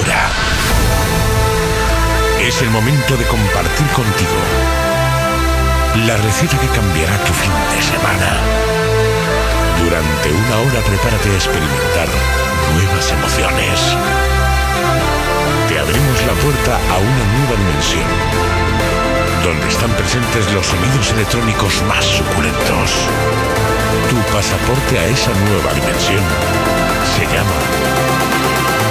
Ahora es el momento de compartir contigo la receta que cambiará tu fin de semana. Durante una hora prepárate a experimentar nuevas emociones. Te abrimos la puerta a una nueva dimensión, donde están presentes los sonidos electrónicos más suculentos. Tu pasaporte a esa nueva dimensión se llama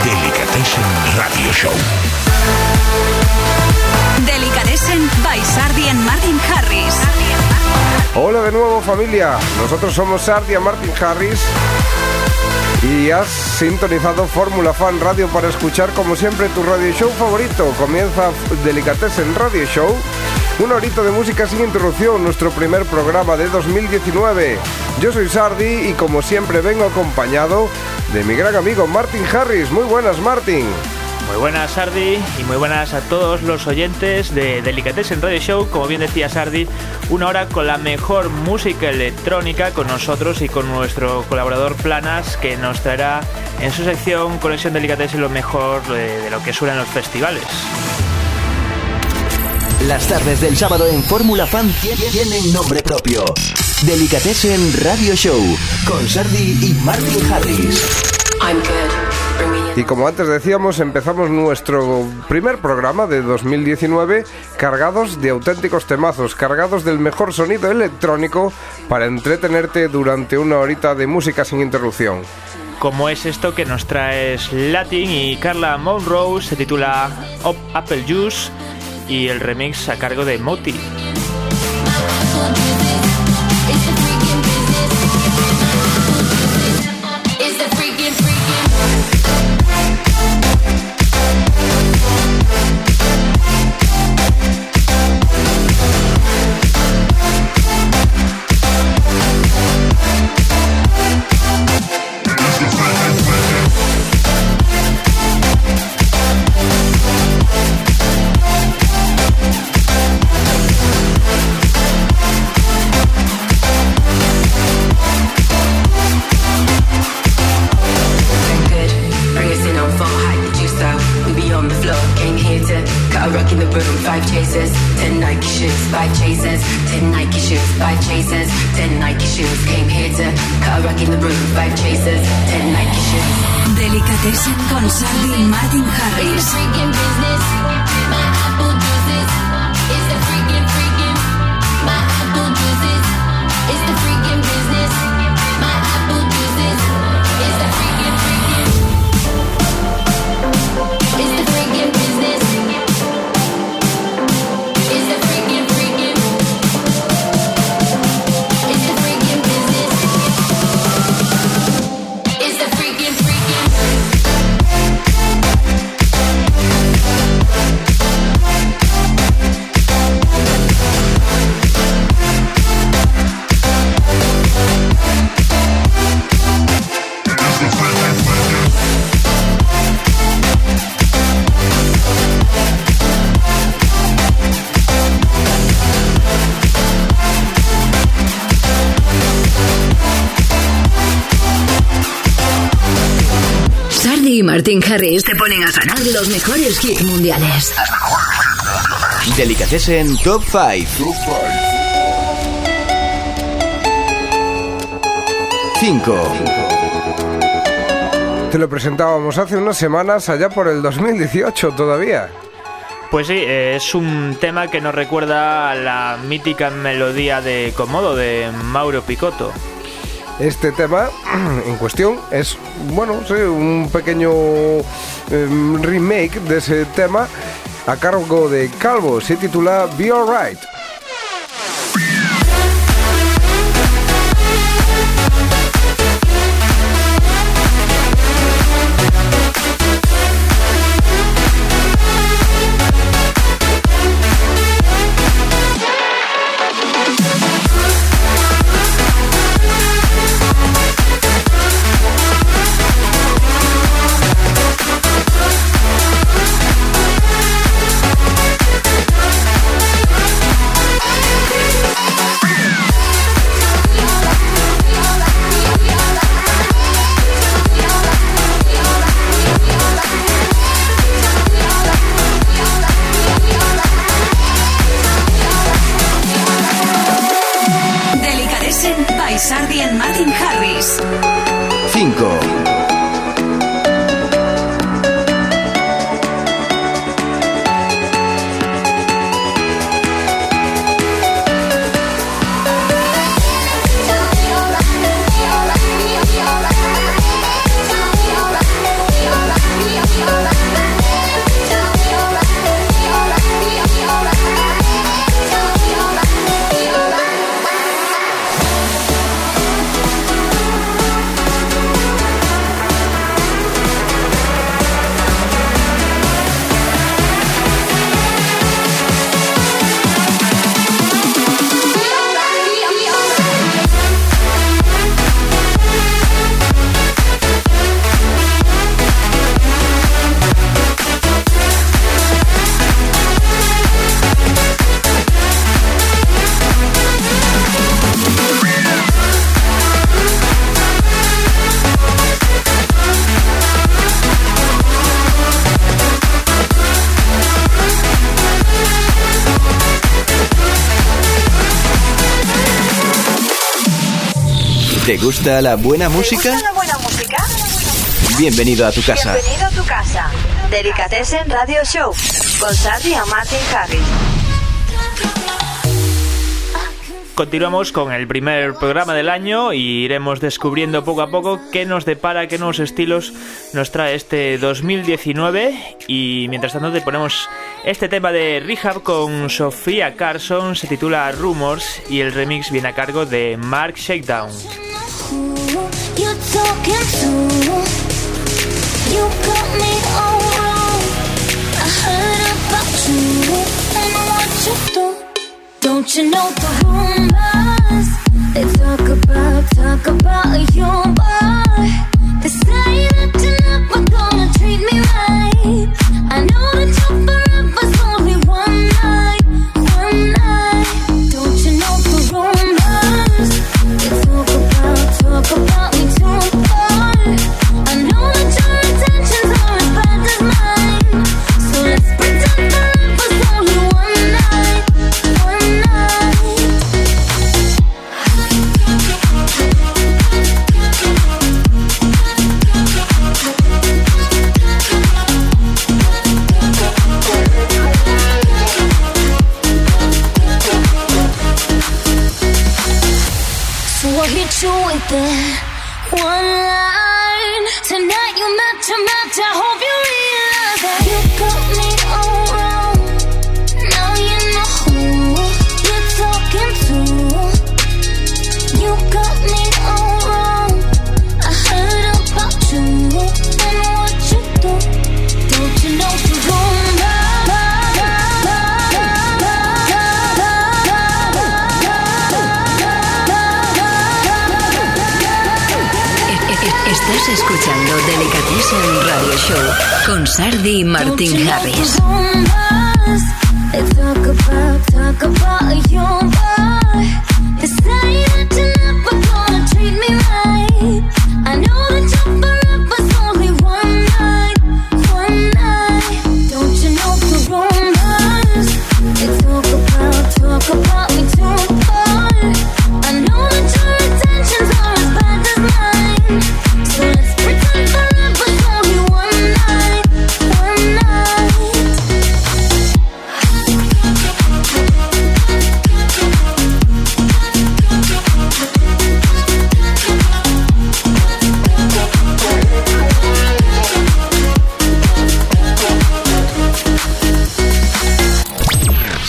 Delicatessen Radio Show. Delicatessen by Sardi and Martin Harris. Hola de nuevo familia, nosotros somos Sardi and Martin Harris y has sintonizado Fórmula Fan Radio para escuchar como siempre tu radio show favorito. Comienza Delicatessen Radio Show, un horito de música sin interrupción, nuestro primer programa de 2019. Yo soy Sardi y como siempre vengo acompañado de mi gran amigo Martin Harris. Muy buenas Martin. Muy buenas Sardi y muy buenas a todos los oyentes de Delicatessen Radio Show. Como bien decía Sardi, una hora con la mejor música electrónica con nosotros y con nuestro colaborador Planas que nos traerá en su sección Conexión Delicatessen lo mejor de, de lo que suenan los festivales. Las tardes del sábado en Fórmula Fan tienen nombre propio. Delicatessen Radio Show con Sardi y Martin Harris. Y como antes decíamos, empezamos nuestro primer programa de 2019 cargados de auténticos temazos, cargados del mejor sonido electrónico para entretenerte durante una horita de música sin interrupción. Como es esto que nos trae Latin y Carla Monroe, se titula Up Apple Juice y el remix a cargo de Moti. Delicatessen Y Martin Harris te ponen a sonar los mejores hits mundiales. Delicatessen Top 5. 5. Te lo presentábamos hace unas semanas, allá por el 2018 todavía. Pues sí, eh, es un tema que nos recuerda a la mítica melodía de Comodo de Mauro Picotto. Este tema en cuestión es, bueno, un pequeño em, remake de ese tema a cargo de Calvo. Se titula Be Alright. Gusta la buena música? ¿Te gusta la buena música? Bienvenido a tu casa. Bienvenido a tu casa. Delicatessen Radio Show con Sandy y Martin Harris. Continuamos con el primer programa del año y iremos descubriendo poco a poco qué nos depara, qué nuevos estilos nos trae este 2019 y mientras tanto te ponemos este tema de Rehab con Sofía Carson, se titula Rumors y el remix viene a cargo de Mark Shakedown. You talking to? You got me all wrong. I heard about you and what you do. Don't you know the rumors? They talk about, talk about boy. They say that you're never gonna treat me right. I know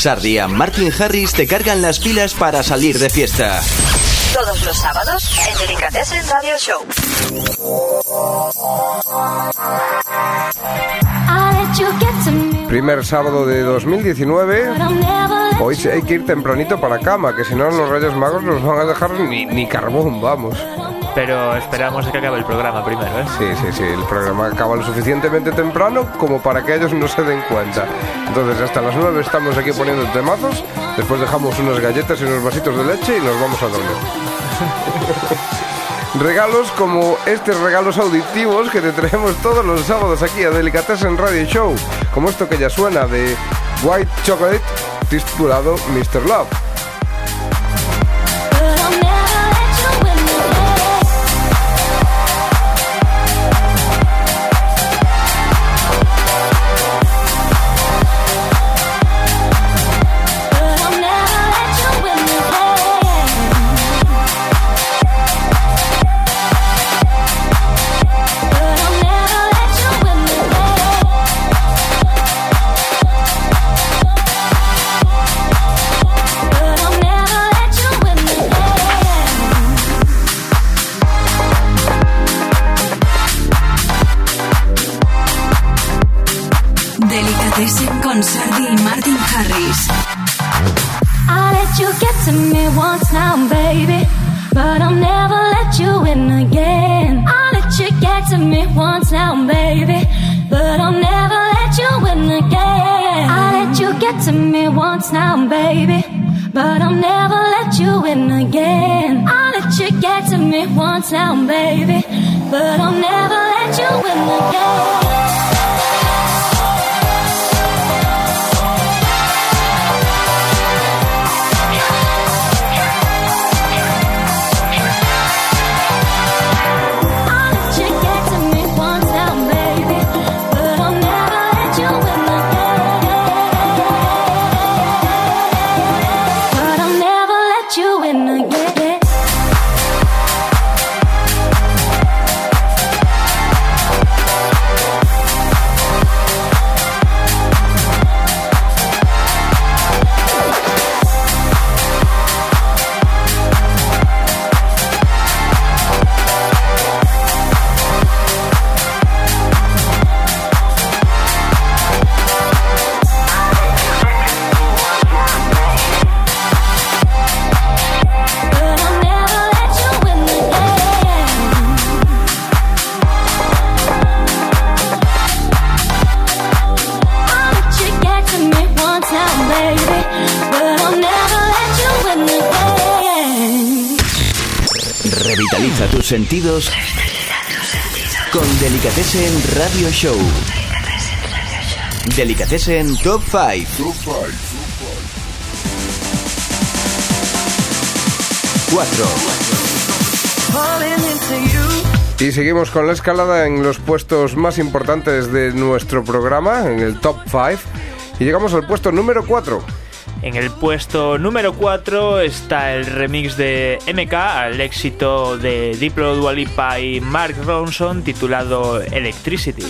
Sardi y Martin Harris te cargan las pilas para salir de fiesta. Todos los sábados en Delicatessen Radio Show. Primer sábado de 2019. but I'll never let Hoy hay que ir tempranito para cama, que si no los Reyes Magos nos van a dejar ni, ni carbón, vamos. Pero esperamos que acabe el programa primero, ¿eh? Sí, sí, sí, el programa acaba lo suficientemente temprano como para que ellos no se den cuenta. Entonces hasta las 9 estamos aquí poniendo temazos, después dejamos unas galletas y unos vasitos de leche y nos vamos a dormir. Regalos como estos regalos auditivos que te traemos todos los sábados aquí a Delicatessen Radio Show, como esto que ya suena de White Chocolate titulado Mr. Love. Now, baby. But I'll never let you in again. Sentidos con Delicatessen Radio Show. Delicatessen Top 5. 4. Y seguimos con la escalada en los puestos más importantes de nuestro programa, en el top 5. Y llegamos al puesto número 4. En el puesto número 4 está el remix de MK al éxito de Diplo, Dualipa y Mark Ronson titulado Electricity.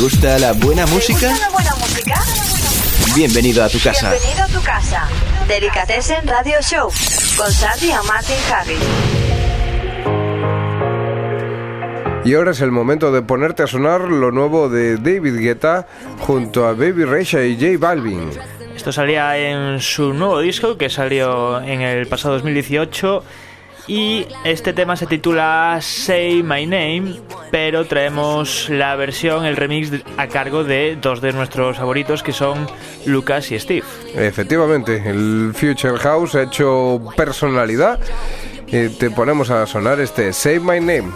gusta la buena música? la buena música? Bienvenido a tu casa. Bienvenido a tu casa. Delicatessen Radio Show con Sandy y Martin Harris. Y ahora es el momento de ponerte a sonar lo nuevo de David Guetta junto a Baby Reisha y J Balvin. Esto salía en su nuevo disco que salió en el pasado 2018 y este tema se titula Say My Name, pero traemos la versión, el remix a cargo de dos de nuestros favoritos que son Lucas y Steve. Efectivamente, el Future House ha hecho personalidad. y te ponemos a sonar este Say My Name.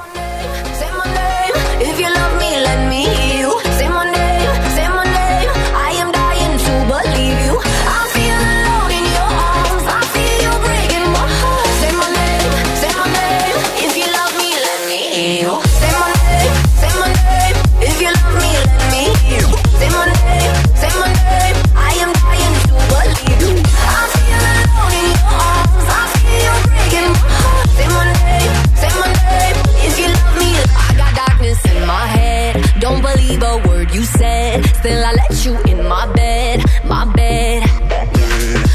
till I let you in my bed, my bed.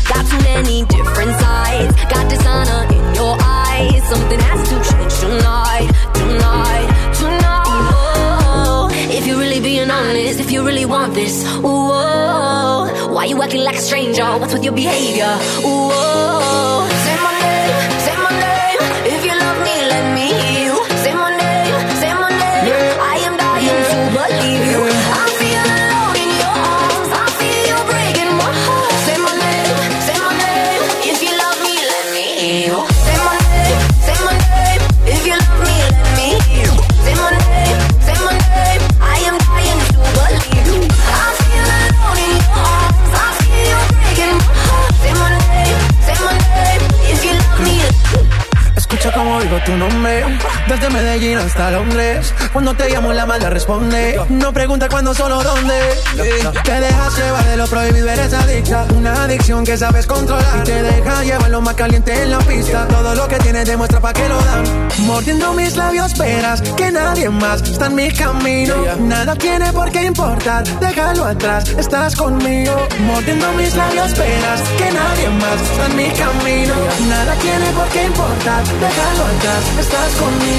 Got too many different sides, got dishonor in your eyes. Something has to change tonight, tonight, tonight. Oh, if you're really being honest, if you really want this, whoa. Oh. Why you acting like a stranger? What's with your behavior? Whoa. Tu nombre Desde Medellín hasta Londres. Cuando te llamo la mala responde. No pregunta cuándo, solo dónde. Te dejas llevar de lo prohibido, eres adicta. Una adicción que sabes controlar. Y te deja llevar lo más caliente en la pista. Todo lo que tienes demuestra pa' que lo dan. Mordiendo mis labios esperas Que nadie más está en mi camino. Nada tiene por qué importar Déjalo atrás, estás conmigo. Mordiendo mis labios esperas Que nadie más está en mi camino. Nada tiene por qué importar Déjalo atrás, estás conmigo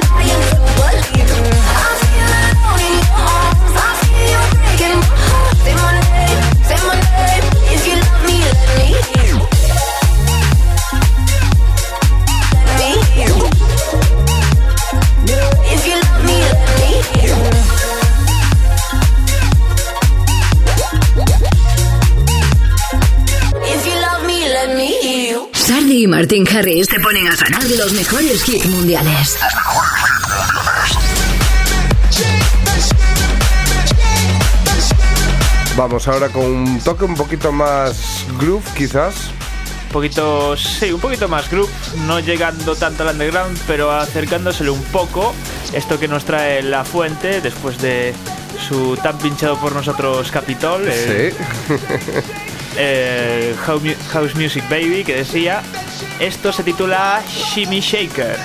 Martin Harris te ponen a ganar los mejores hits mundiales. Vamos ahora con un toque un poquito más groove, quizás. Un poquito, sí, un poquito más group, no llegando tanto al underground, pero acercándosele un poco. Esto que nos trae La Fuente después de su tan pinchado por nosotros Capitol, el, Sí. el House Mu- House Music Baby, que decía. Esto se titula Shimmy Shaker.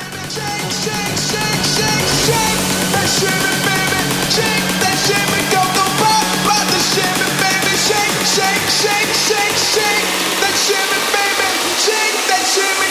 Delicatessen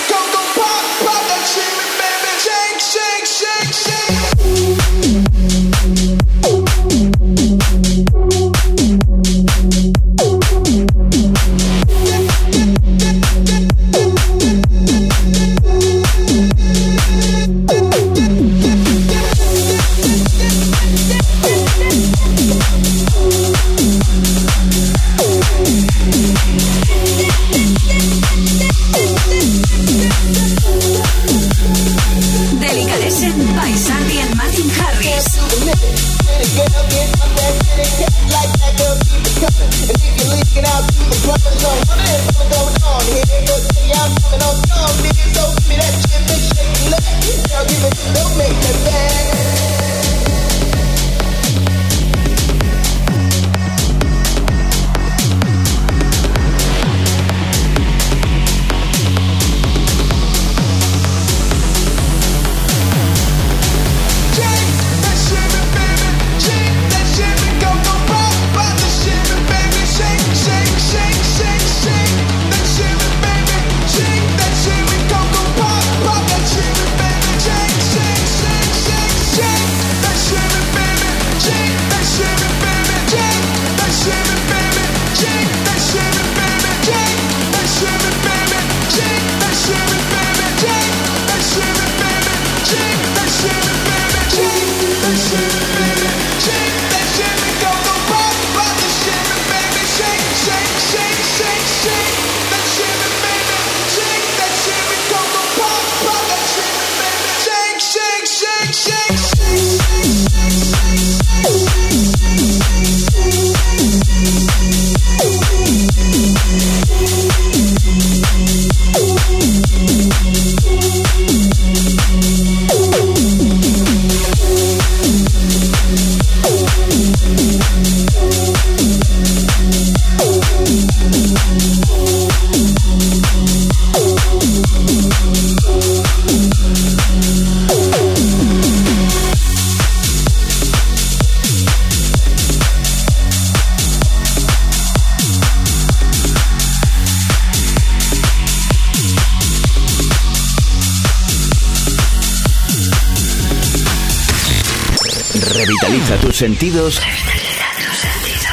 tus sentidos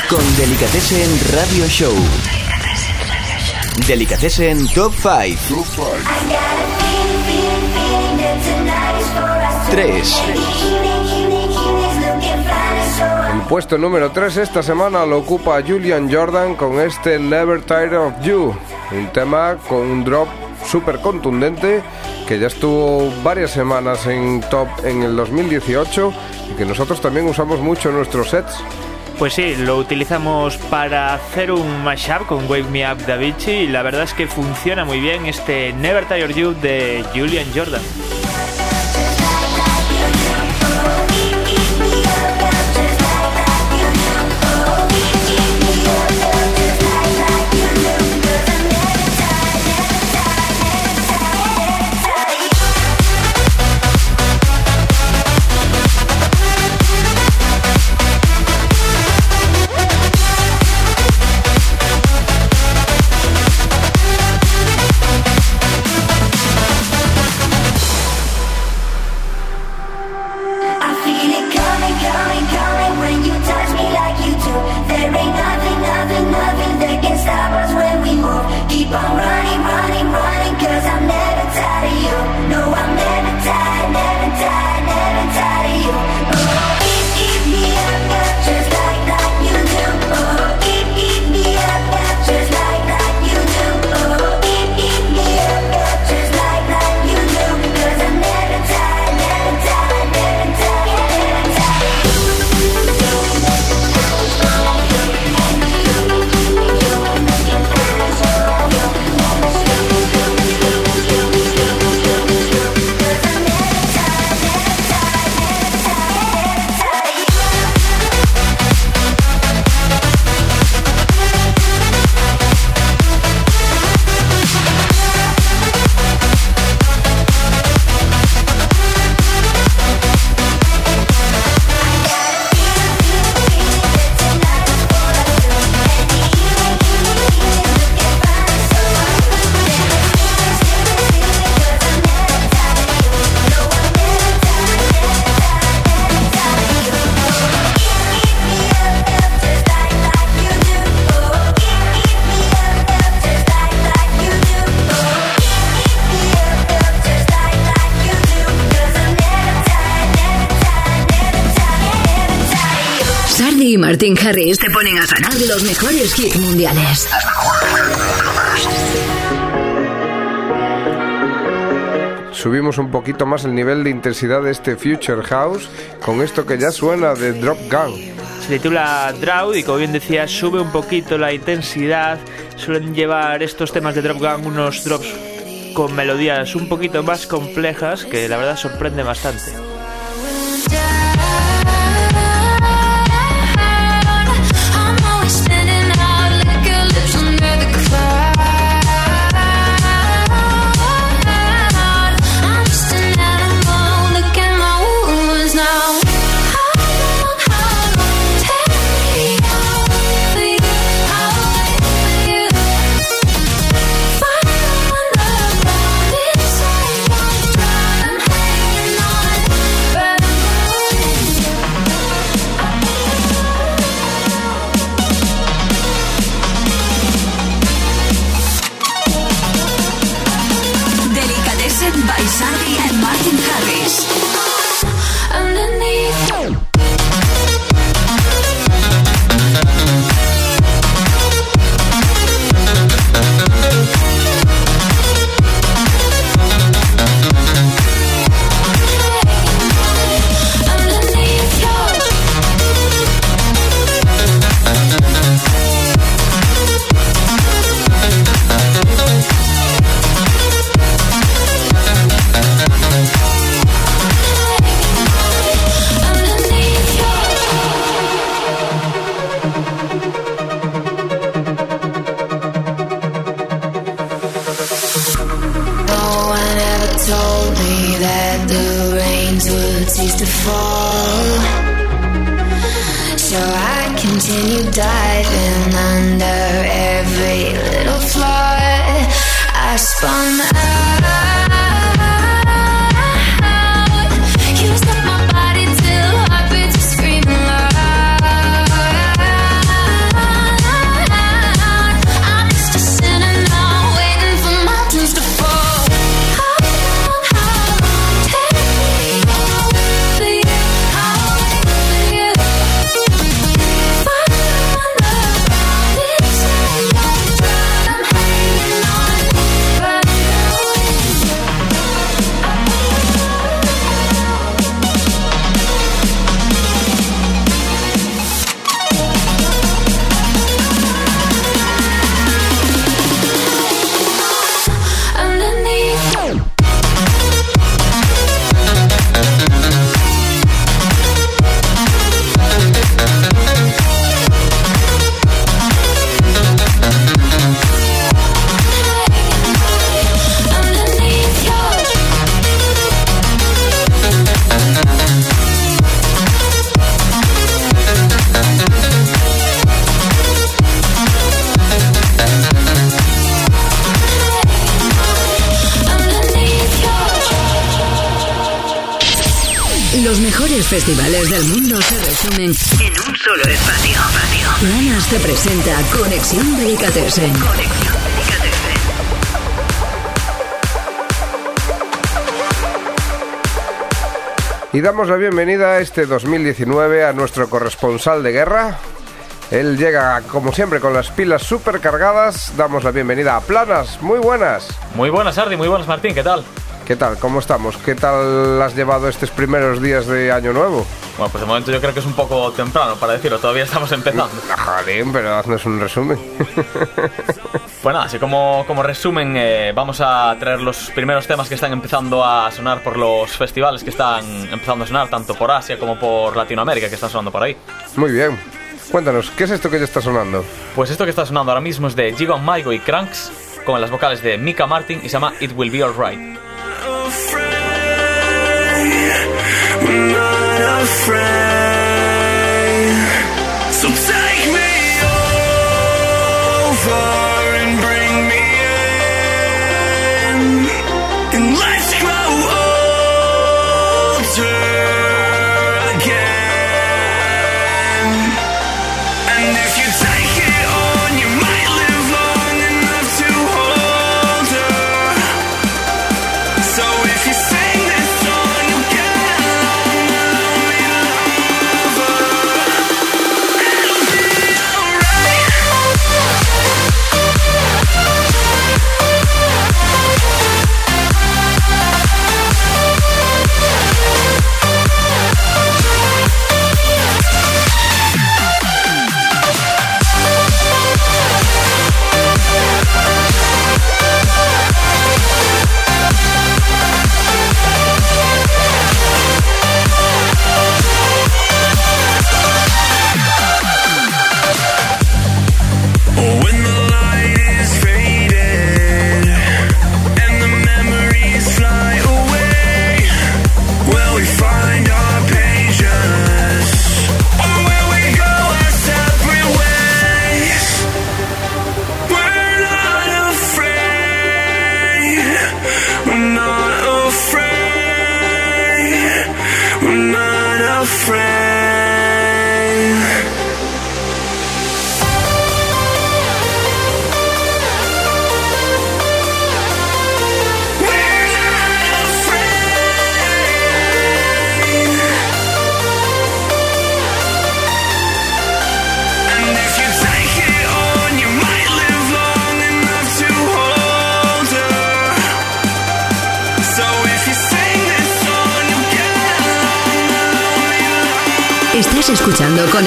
con Delicatessen Radio Show. Delicatessen Top 5. 3. El puesto número 3 esta semana lo ocupa Julian Jordan con este Never Tired of You, un tema con un drop súper contundente que ya estuvo varias semanas en top en el 2018 y que nosotros también usamos mucho nuestros sets. Pues sí, lo utilizamos para hacer un mashup con Wake Me Up Da Vinci y la verdad es que funciona muy bien este Never Tire You de Julian Jordan. Martin Harris te ponen a ganar los mejores hits mundiales. Subimos un poquito más el nivel de intensidad de este Future House con esto que ya suena de Drop Gun. Se titula Drought y como bien decía sube un poquito la intensidad. Suelen llevar estos temas de Drop Gun unos drops con melodías un poquito más complejas que la verdad sorprende bastante. told me that the rains would cease to fall. So I continue diving under every little flaw. I spun out. Festivales del mundo se resumen en un solo espacio. Planas te presenta Conexión Delicatessen. Conexión Delicatessen. Y damos la bienvenida a este 2019 a nuestro corresponsal de guerra. Él llega, como siempre, con las pilas súper cargadas. Damos la bienvenida a Planas. Muy buenas. Muy buenas, Ardi. Muy buenas, Martín. ¿Qué tal? ¿Qué tal? ¿Cómo estamos? ¿Qué tal has llevado estos primeros días de Año Nuevo? Bueno, pues de momento yo creo que es un poco temprano para decirlo. Todavía estamos empezando. Jolín, pero haznos un resumen. Pues nada, así como, como resumen, eh, vamos a traer los primeros temas que están empezando a sonar por los festivales que están empezando a sonar, tanto por Asia como por Latinoamérica, que están sonando por ahí. Muy bien. Cuéntanos, ¿qué es esto que ya está sonando? Pues esto que está sonando ahora mismo es de Gigon Maigo y Cranks, con las vocales de Mika Martin y se llama It Will Be Alright.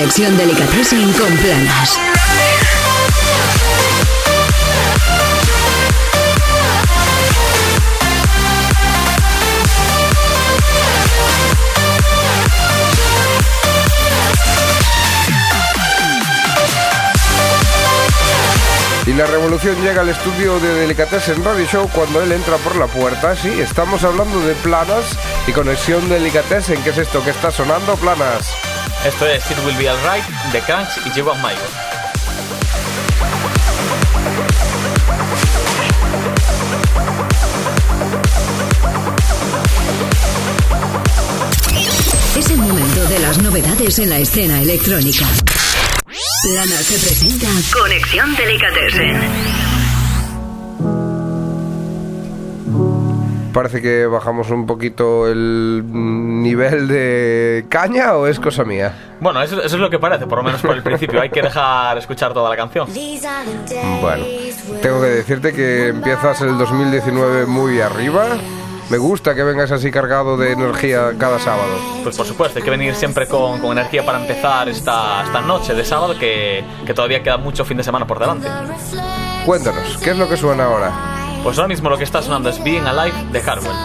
Conexión Delicatessen con Planas. Y la revolución llega al estudio de Delicatessen Radio Show cuando él entra por la puerta. Sí, estamos hablando de Planas y conexión Delicatessen. ¿Qué es esto que está sonando, Planas? Esto es It Will Be Alright de Cranks y Gigon Maigo. Es el momento de las novedades en la escena electrónica. Planas te presenta Conexión Delicatessen. Parece que bajamos un poquito el mm, nivel de caña o es cosa mía. Bueno, eso, eso es lo que parece, por lo menos por el principio. Hay que dejar escuchar toda la canción. Bueno, tengo que decirte que empiezas el 2019 muy arriba. Me gusta que vengas así cargado de energía cada sábado. Pues por supuesto, hay que venir siempre con, con energía para empezar esta, esta noche de sábado, que, que todavía queda mucho fin de semana por delante. Cuéntanos, ¿qué es lo que suena ahora? Pues ahora mismo lo que está sonando es Being Alive de Hardwell.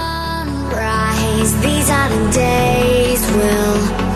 These are the days we'll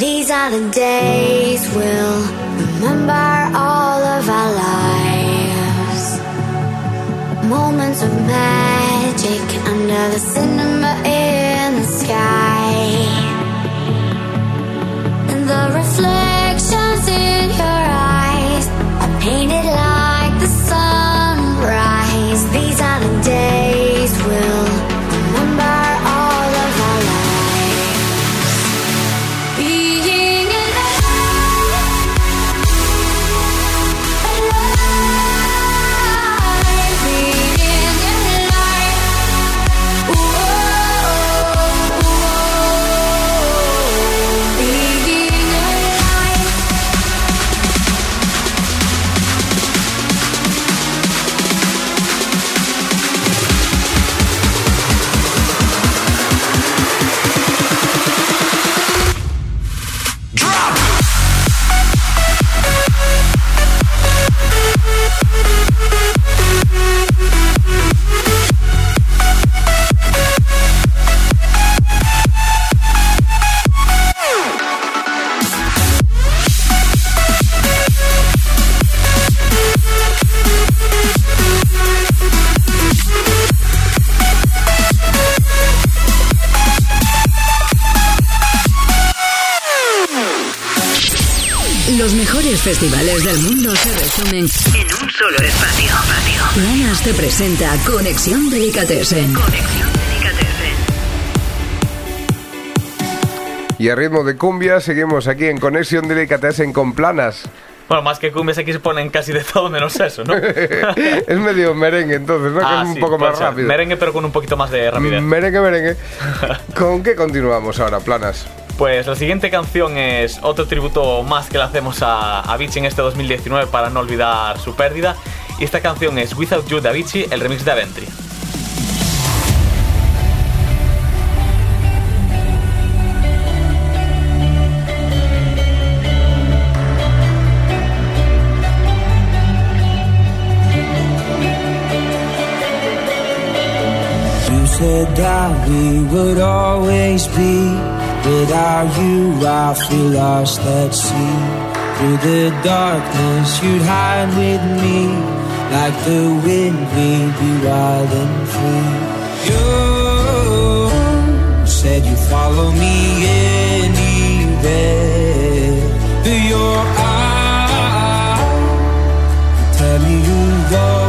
These are the days we'll remember all of our lives. Moments of magic under the cinema presenta Conexión Delicatessen. Conexión Delicatessen. Y a ritmo de cumbia seguimos aquí en Conexión Delicatessen con planas. Bueno, más que cumbias aquí se ponen casi de todo menos eso, ¿no? es medio merengue entonces, ¿no? que Ah, es un sí, poco puede más ser. rápido. Merengue pero con un poquito más de rapidez. Merengue, merengue. ¿Con qué continuamos ahora, planas? Pues la siguiente canción es otro tributo más que le hacemos a Avicii en este 2019 para no olvidar su pérdida. Y esta canción es Without You de Avicii, el remix de Aventry. Said that we would always be. Without you, I feel lost at sea. Through the darkness, you'd hide with me. Like the wind, we'd be wild and free. You said you'd follow me anywhere. Your eyes, tell me you won't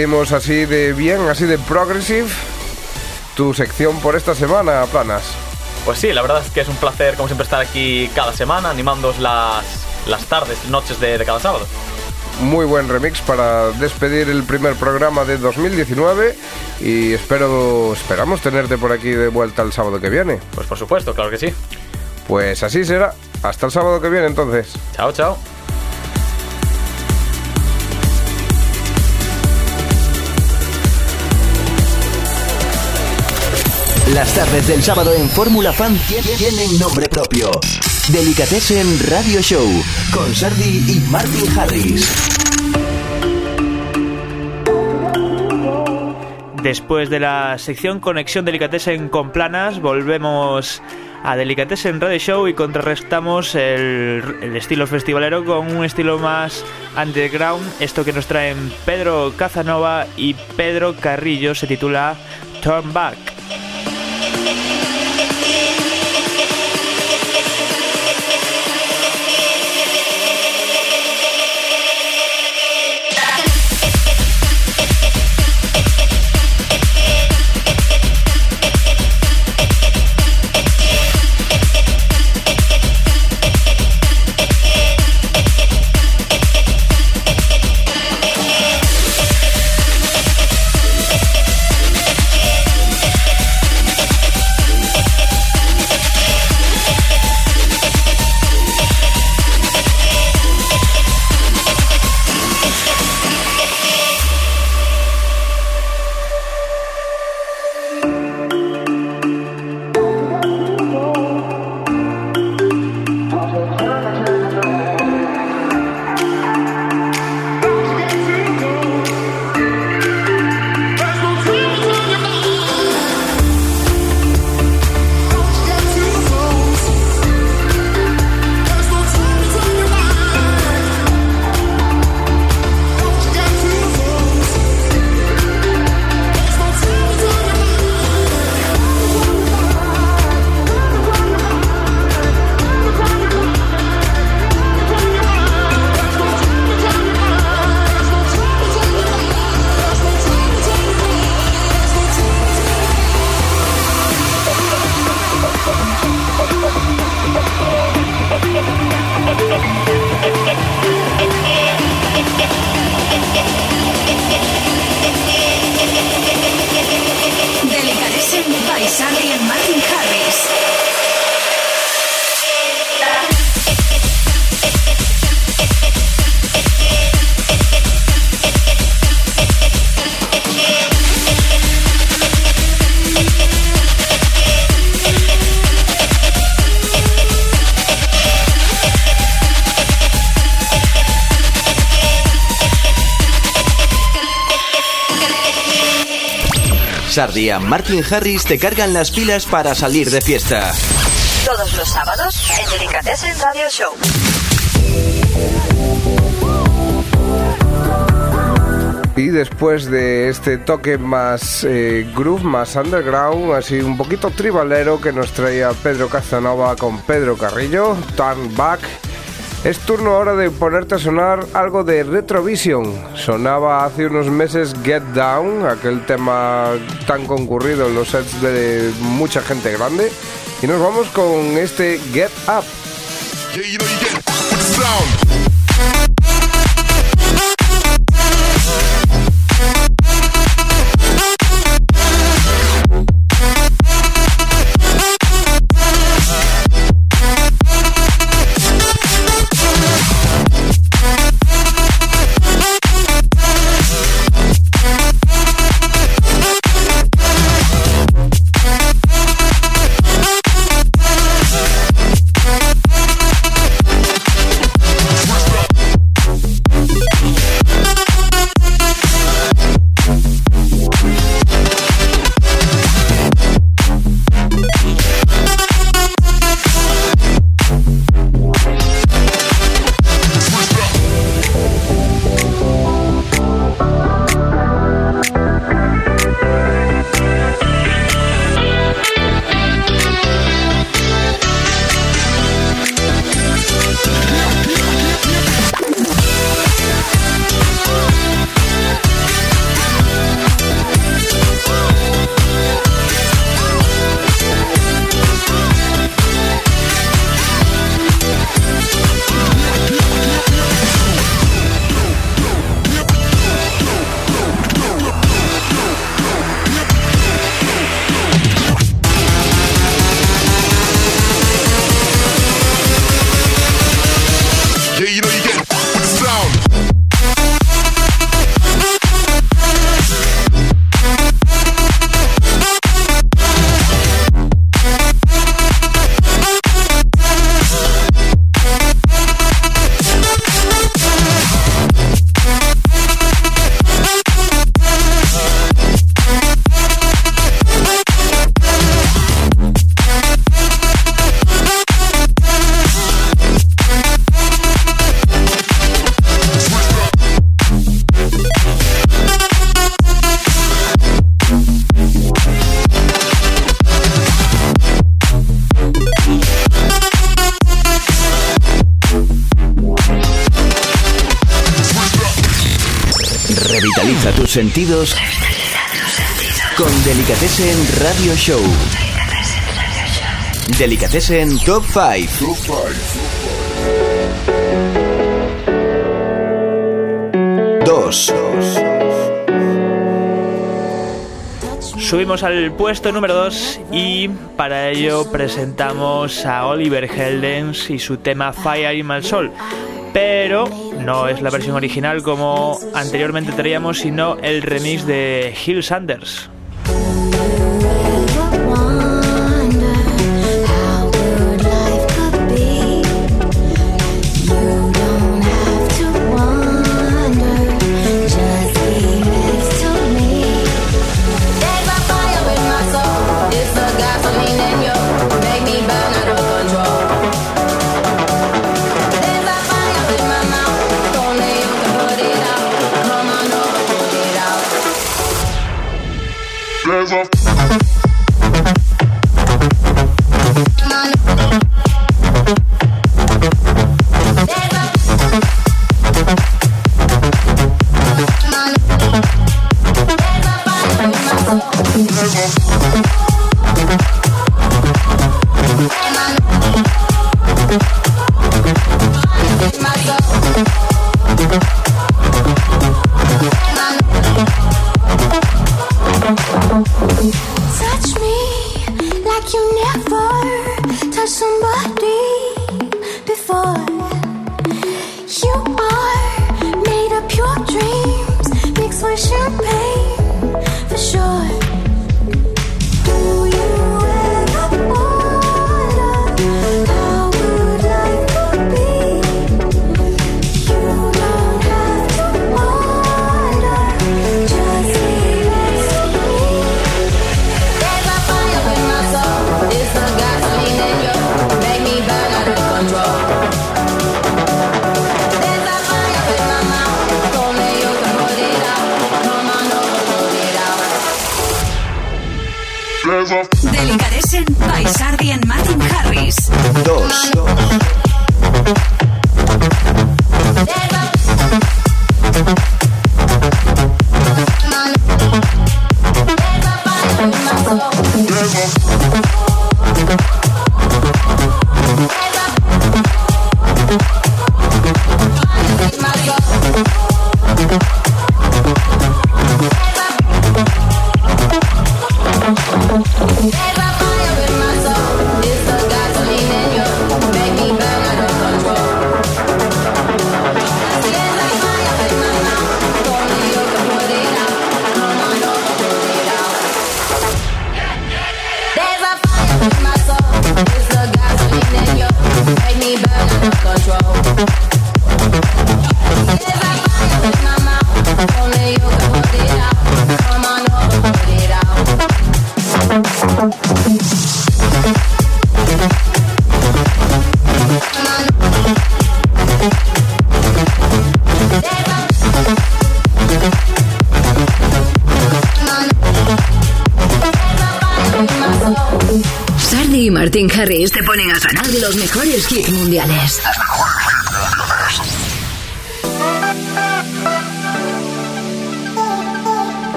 despedimos así de bien, así de progressive, tu sección por esta semana, Planas. Pues sí, la verdad es que es un placer, como siempre, estar aquí cada semana animándoos las, las tardes, noches de, de cada sábado. Muy buen remix para despedir el primer programa de 2019 y espero, esperamos tenerte por aquí de vuelta el sábado que viene. Pues por supuesto, claro que sí. Pues así será. Hasta el sábado que viene entonces. Chao, chao. Las tardes del sábado en Fórmula Fan tie- tienen nombre propio. Delicatessen Radio Show con Sardi y Martin Harris. Después de la sección Conexión Delicatessen con Planas, volvemos a Delicatessen Radio Show y contrarrestamos el, el estilo festivalero con un estilo más underground. Esto que nos traen Pedro Cazanova y Pedro Carrillo se titula Turn Back. Martin Harris te cargan las pilas para salir de fiesta. Todos los sábados en Delicatessen Radio Show. Y después de este toque más eh, groove, más underground, así un poquito tribalero que nos traía Pedro Casanova con Pedro Carrillo, Turn Back, es turno ahora de ponerte a sonar algo de Retrovision. Sonaba hace unos meses Get Down, aquel tema tan concurrido en los sets de mucha gente grande. Y nos vamos con este Get Up. Con Delicatessen Radio Show. Delicatessen Top 5. Dos. Subimos al puesto número 2 y para ello presentamos a Oliver Heldens y su tema Fire in My Soul. Pero no es la versión original como anteriormente traíamos, sino el remix de Hill Sanders.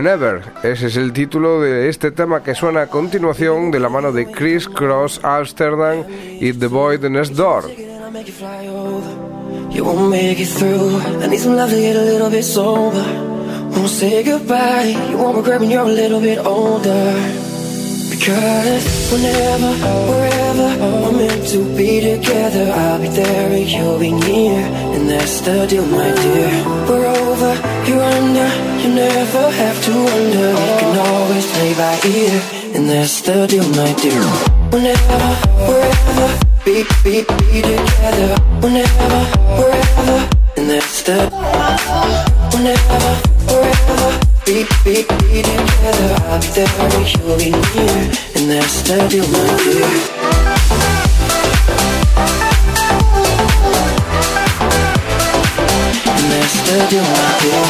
Whenever, ese es el título de este tema que suena a continuación de la mano de Chris Cross Amsterdam y The Boy the Next Door. You won't make it through. I need some love to get a little bit sober. Won't say goodbye. You won't regret when you're a little bit older. Because whenever, wherever we're meant to be together, I'll be there and you'll be near. And that's the deal, my dear. We're over, you're under. You never have to wonder. We can always play by ear. And that's the deal, my dear. Whenever, wherever, be, be, be together. Whenever, wherever, and that's the. Whenever, wherever, be, be, be together. I'll be there and you'll be near. And that's the deal, my dear. And that's the deal, my dear.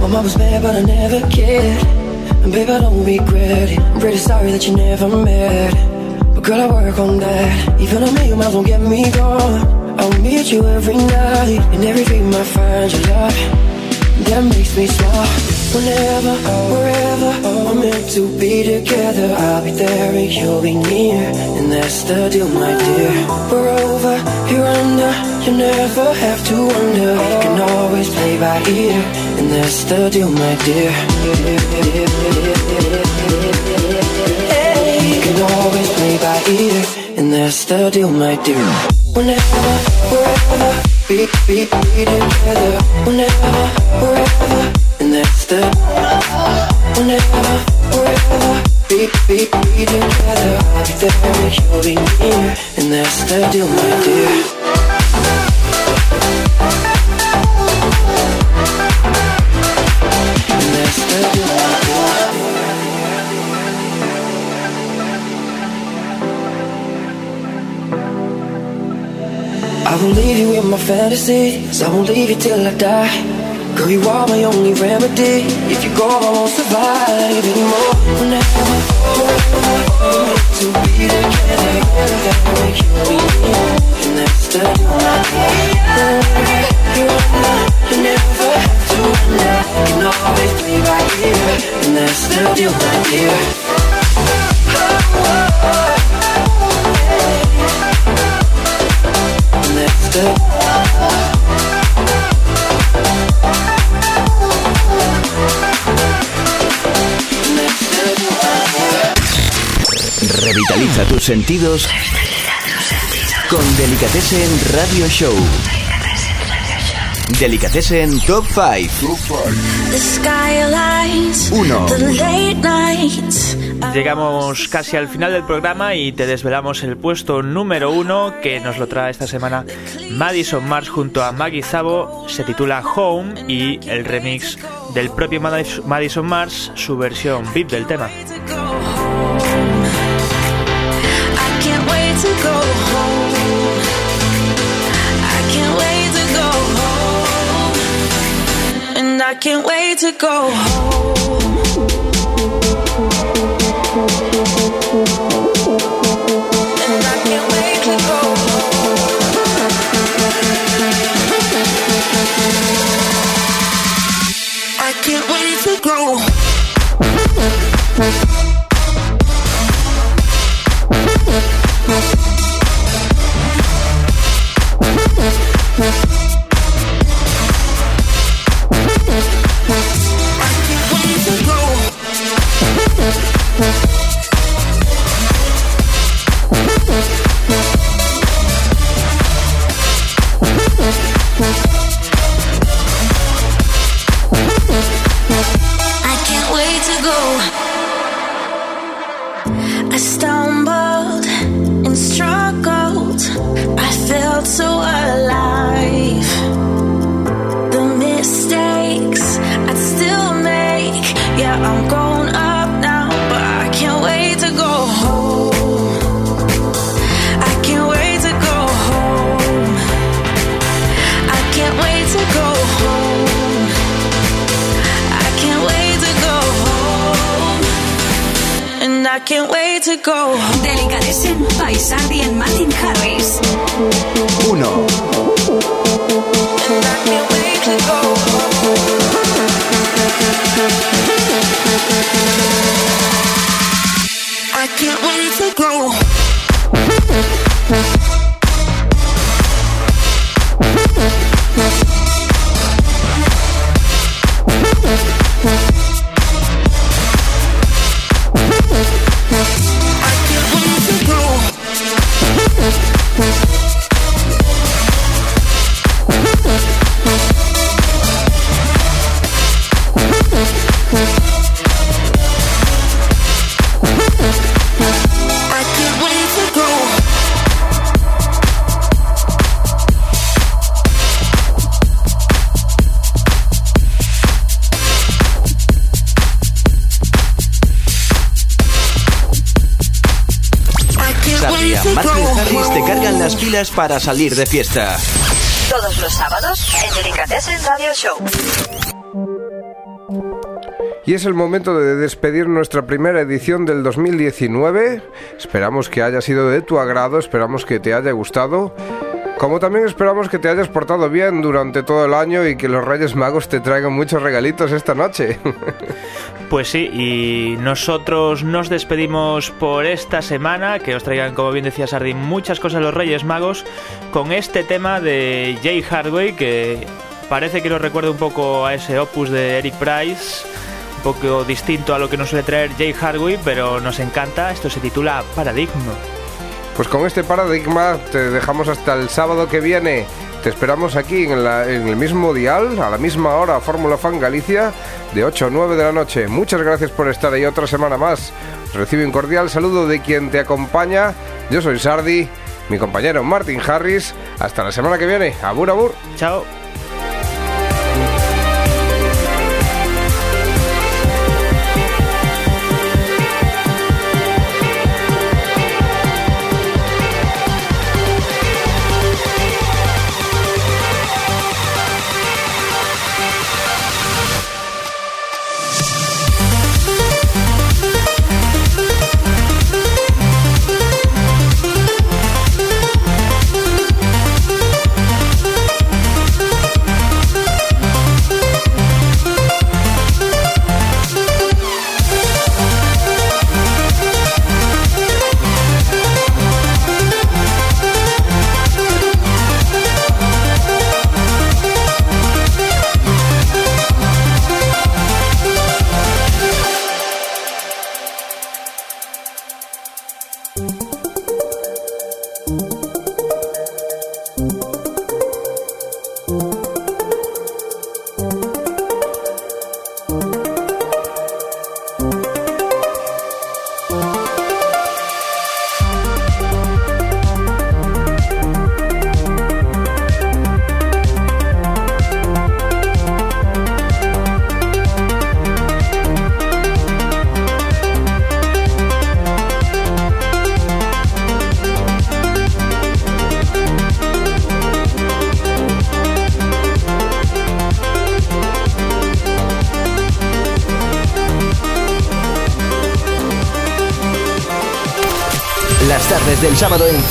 My mom was mad, but I never cared. And babe, I don't regret it. I'm pretty sorry that you never met. But girl, I work on that. Even a million miles won't get me gone. I'll meet you every night. In every dream I find your love. that makes me smile. Whenever, wherever we're meant to be together, I'll be there and you'll be near, and that's the deal, my dear. We're over, you're under, you never have to wonder. You can always play by ear, and that's the deal, my dear. Hey, you can always play by ear, and that's the deal, my dear. Whenever, wherever, be, be, be together. Whenever, wherever, that's the. Whenever, wherever, be, be, be together. I'll be there and you'll be near, and that's the deal, my dear. I will leave you in my fantasies. I won't leave you till I die. Girl, you are my only remedy. If you go, I won't survive anymore. Whenever, we're meant to be together. Together, you and and that's the you're under, you never have to wonder. You can always be right here, and that's the deal, my dear. And that's the Revitaliza tus sentidos con Delicatessen Radio Show. Delicatessen Top 5. The skylines, Uno. the late nights. Llegamos casi al final del programa y te desvelamos el puesto número uno que nos lo trae esta semana Madison Mars junto a Maggie Zabo. Se titula Home y el remix del propio Madis- Madison Mars, su versión VIP del tema. I can't wait to go home. music now. Para salir de fiesta. Todos los sábados en Delicatessen Radio Show. Y es el momento de despedir nuestra primera edición del 2019. Esperamos que haya sido de tu agrado, esperamos que te haya gustado. Como también esperamos que te hayas portado bien durante todo el año y que los Reyes Magos te traigan muchos regalitos esta noche. Pues sí, y nosotros nos despedimos por esta semana, que os traigan, como bien decía Sardi, muchas cosas los Reyes Magos, con este tema de Jay Hardway, que parece que nos recuerda un poco a ese opus de Eric Price, un poco distinto a lo que nos suele traer Jay Hardway, pero nos encanta, esto se titula Paradigma. Pues con este paradigma te dejamos hasta el sábado que viene. Te esperamos aquí en, el mismo dial, a la misma hora, Fórmula Fan Galicia, de 8 a 9 de la noche. Muchas gracias por estar ahí otra semana más. Recibe un cordial saludo de quien te acompaña. Yo soy Sardi, mi compañero Martin Harris. Hasta la semana que viene. Abur, abur. Chao.